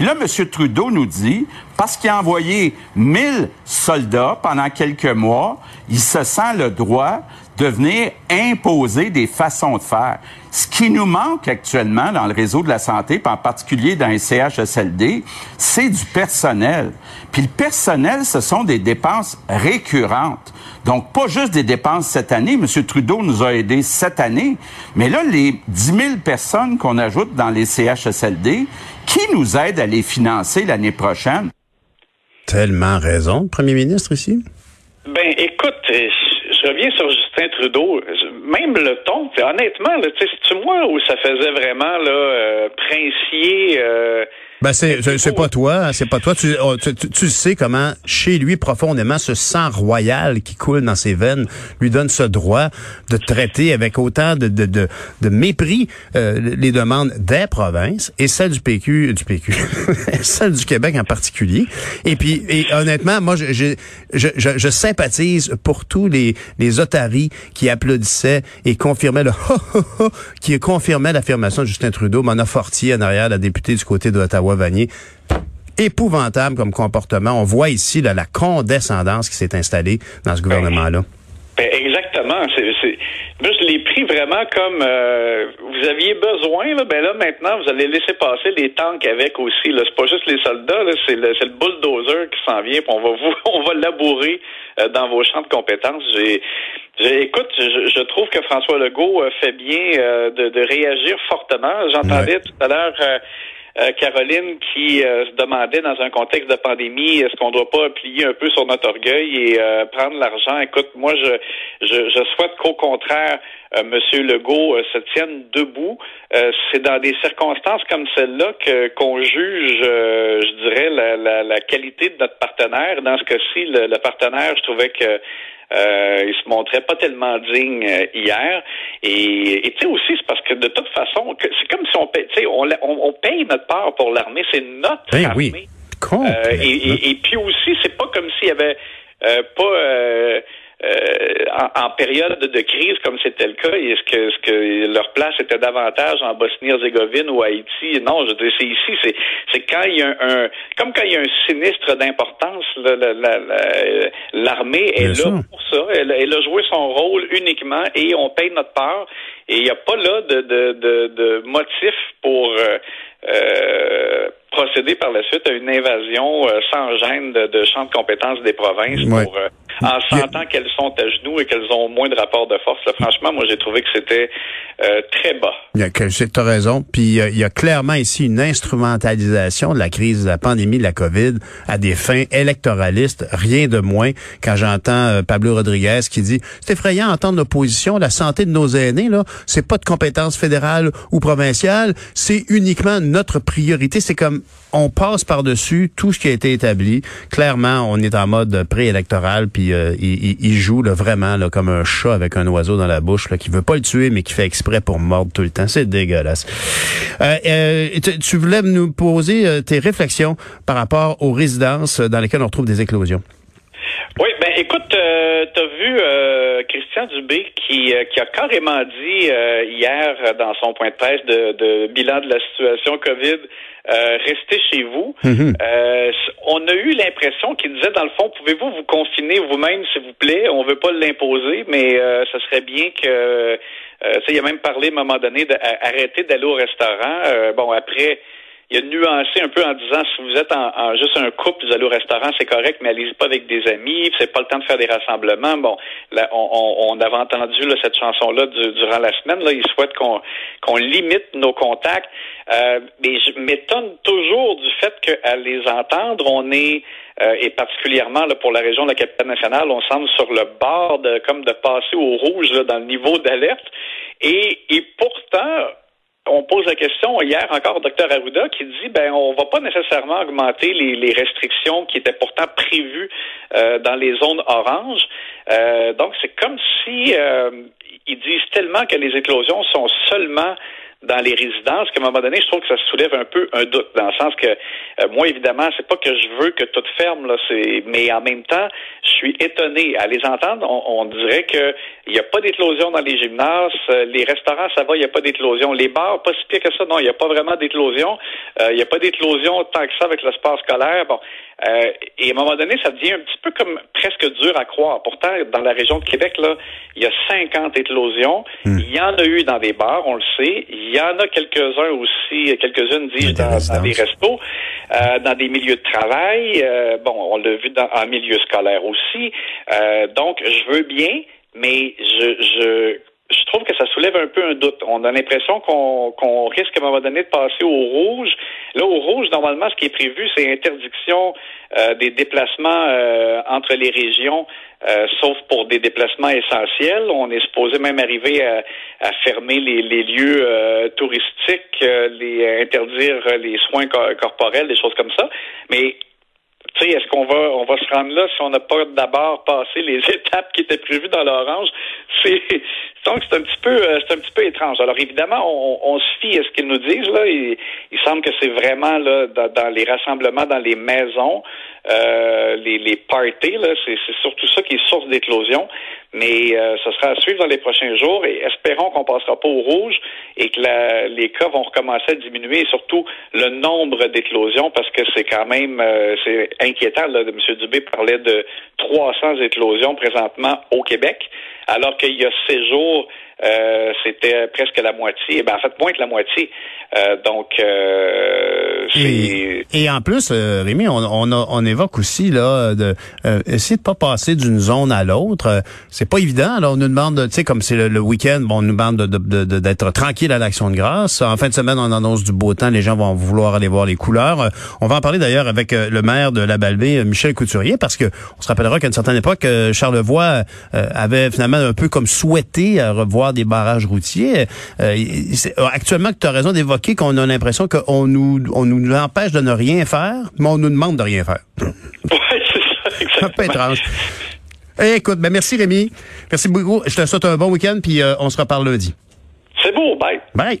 Là, M. Trudeau nous dit, parce qu'il a envoyé 1000 soldats pendant quelques mois, il se sent le droit de venir imposer des façons de faire. Ce qui nous manque actuellement dans le réseau de la santé, puis en particulier dans les CHSLD, c'est du personnel. Puis le personnel, ce sont des dépenses récurrentes. Donc, pas juste des dépenses cette année. M. Trudeau nous a aidés cette année. Mais là, les 10 000 personnes qu'on ajoute dans les CHSLD, qui nous aide à les financer l'année prochaine? Tellement raison, Premier ministre ici? Ben, écoute, je reviens sur Justin Trudeau. Même le ton, honnêtement, c'est moi où ça faisait vraiment là, euh, princier. Euh, ben c'est c'est pas toi, hein, c'est pas toi. Oh, tu, tu, tu, sais comment chez lui profondément ce sang royal qui coule dans ses veines lui donne ce droit de traiter avec autant de, de, de, de mépris euh, les demandes des provinces et celles du PQ, du PQ, celles du Québec en particulier. Et puis et honnêtement, moi je, je, je, je sympathise pour tous les les otaries qui applaudissaient et confirmaient le qui confirmaient l'affirmation de Justin Trudeau, Mona Fortier en arrière, la députée du côté d'Ottawa Vanier. Épouvantable comme comportement. On voit ici la condescendance qui s'est installée dans ce ben, gouvernement-là. Ben, exactement. C'est, je l'ai pris vraiment comme euh, vous aviez besoin. Là, ben là, maintenant, vous allez laisser passer les tanks avec aussi. Là. C'est pas juste les soldats, c'est, le, bulldozer qui s'en vient, on va vous, on va labourer euh, dans vos champs de compétences. J'ai, écoute, je, trouve que François Legault euh, fait bien de, de, réagir fortement. J'entendais tout à l'heure euh, Caroline qui euh, se demandait dans un contexte de pandémie, est-ce qu'on ne doit pas plier un peu sur notre orgueil et euh, prendre l'argent? Écoute, moi, je, je, je souhaite qu'au contraire, M. Legault se tienne debout. c'est dans des circonstances comme celle-là que qu'on juge, je dirais, la, la, la, qualité de notre partenaire. Dans ce cas-ci, le, le partenaire, je trouvais que euh, il se montrait pas tellement digne euh, hier. Et tu sais aussi, c'est parce que de toute façon, c'est comme si on paye, on, on, on, paye notre part pour l'armée, c'est notre ben armée. Oui. Euh, et, et, puis aussi, c'est pas comme s'il y avait euh, pas euh, en, période de crise comme c'était le cas, est-ce que, ce que leur place était davantage en Bosnie-Herzégovine ou Haïti? Non, je c'est ici, c'est c'est quand il y a un, comme quand il y a un sinistre d'importance, l'armée est là pour ça. Elle, elle, a joué son rôle uniquement et on paye notre part. Et il n'y a pas là de, de, de, de motif pour euh, euh, procéder par la suite à une invasion euh, sans gêne de, de champs de compétences des provinces pour euh, en sentant qu'elles sont à genoux et qu'elles ont moins de rapport de force. franchement, moi j'ai trouvé que c'était très bas. Tu as raison. Puis il y a clairement ici une instrumentalisation de la crise de la pandémie de la COVID à des fins électoralistes, rien de moins. Quand j'entends Pablo Rodriguez qui dit c'est effrayant d'entendre l'opposition, la santé de nos aînés là, c'est pas de compétence fédérale ou provinciale, c'est uniquement notre priorité. C'est comme on passe par-dessus tout ce qui a été établi. Clairement, on est en mode préélectoral, puis euh, il, joue vraiment là, comme un chat avec un oiseau dans la bouche, là, qui veut pas le tuer, mais qui fait exprès pour mordre tout le temps. C'est dégueulasse. Euh, euh, tu, voulais nous poser tes réflexions par rapport aux résidences dans lesquelles on retrouve des éclosions. Oui, ben écoute, tu as vu Christian Dubé qui, euh, qui a carrément dit euh, hier dans son point de presse de, de bilan de la situation COVID, restez chez vous. Mhm. on a eu l'impression qu'il disait dans le fond, pouvez-vous vous confiner vous-même, s'il vous plaît? On veut pas l'imposer, mais ce serait bien que. il a même parlé à un moment donné d'arrêter d'aller au restaurant. bon, après il a nuancé un peu en disant si vous êtes en, juste un couple, vous allez au restaurant, c'est correct, mais allez-y pas avec des amis, c'est pas le temps de faire des rassemblements. Bon, là, on, on, avait entendu là, cette chanson-là durant la semaine. Là, il souhaite qu'on qu'on limite nos contacts. Euh, mais je m'étonne toujours du fait qu'à les entendre, on est euh, et particulièrement là, pour la région de la capitale nationale, on semble sur le bord de comme de passer au rouge là, dans le niveau d'alerte. Et, et pourtant, on pose la question hier encore au docteur Arruda qui dit ben on va pas nécessairement augmenter les, restrictions qui étaient pourtant prévues euh, dans les zones oranges. Euh, donc c'est comme si euh, ils disent tellement que les éclosions sont seulement dans les résidences qu'à un moment donné, je trouve que ça soulève un peu un doute, dans le sens que euh, moi, évidemment, c'est pas que je veux que tout ferme, là, c'est, mais en même temps, je suis étonné à les entendre. On, dirait que il n'y a pas d'éclosion dans les gymnases, euh, les restaurants, ça va, il n'y a pas d'éclosion. Les bars, pas si pire que ça, non, il n'y a pas vraiment d'éclosion. Euh, il n'y a pas d'éclosion tant que ça avec le sport scolaire. Bon, euh, et à un moment donné, ça devient un petit peu comme presque dur à croire. Pourtant, dans la région de Québec, là, il y a 50 éclosions. Hmm. Il y en a eu dans des bars, on le sait. Il y en a quelques-uns aussi, quelques-unes, dis dans, dans, des restos, euh, dans des milieux de travail. Euh, bon, on l'a vu dans, en milieu scolaire aussi. Euh, donc, je veux bien, mais je, je je trouve que ça soulève un peu un doute. On a l'impression qu'on risque à un moment donné de passer au rouge. Là, au rouge, normalement, ce qui est prévu, c'est interdiction euh, des déplacements euh, entre les régions, euh, sauf pour des déplacements essentiels. On est supposé même arriver à, fermer les, lieux touristiques, les interdire les soins corporels, des choses comme ça. Mais tu sais, est-ce qu'on va on va se rendre là si on n'a pas d'abord passé les étapes qui étaient prévues dans l'orange? C'est donc c'est un petit peu euh, c'est un petit peu étrange. Alors évidemment, on, on se fie à ce qu'ils nous disent là. Il, semble que c'est vraiment là dans, les rassemblements dans les maisons, euh, les, les parties là, c'est surtout ça qui est source d'éclosion. Mais euh, ce sera à suivre dans les prochains jours et espérons qu'on passera pas au rouge et que les cas vont recommencer à diminuer et surtout le nombre d'éclosions parce que c'est quand même euh, c'est inquiétant. Là, M. Dubé parlait de 300 éclosions présentement au Québec, alors qu'il y a ces jours, euh, c'était presque la moitié. Ben, en fait, moins que la moitié. Euh, donc, euh, et, et, en plus, euh, Rémi, on, on, on, évoque aussi là de essayer de pas passer d'une zone à l'autre. c'est pas évident. Là, on nous demande, tu sais, comme c'est le, week-end, bon, on nous demande d'être de, tranquille à l'Action de grâce. En fin de semaine, on annonce du beau temps. Les gens vont vouloir aller voir les couleurs. On va en parler d'ailleurs avec le maire de la Balbée, Michel Couturier, parce que on se rappellera qu'à une certaine époque, Charlevoix avait finalement un peu comme souhaité revoir des barrages routiers. actuellement, tu as raison d'évoquer qu'on a l'impression qu'on nous, on nous empêche de ne rien faire, mais on nous demande de rien faire. Oui, c'est ça, Un peu étrange. Eh, écoute, ben merci Rémi. Merci beaucoup. Je te souhaite un bon week-end, puis euh, on se reparle lundi. C'est beau, bye. Bye.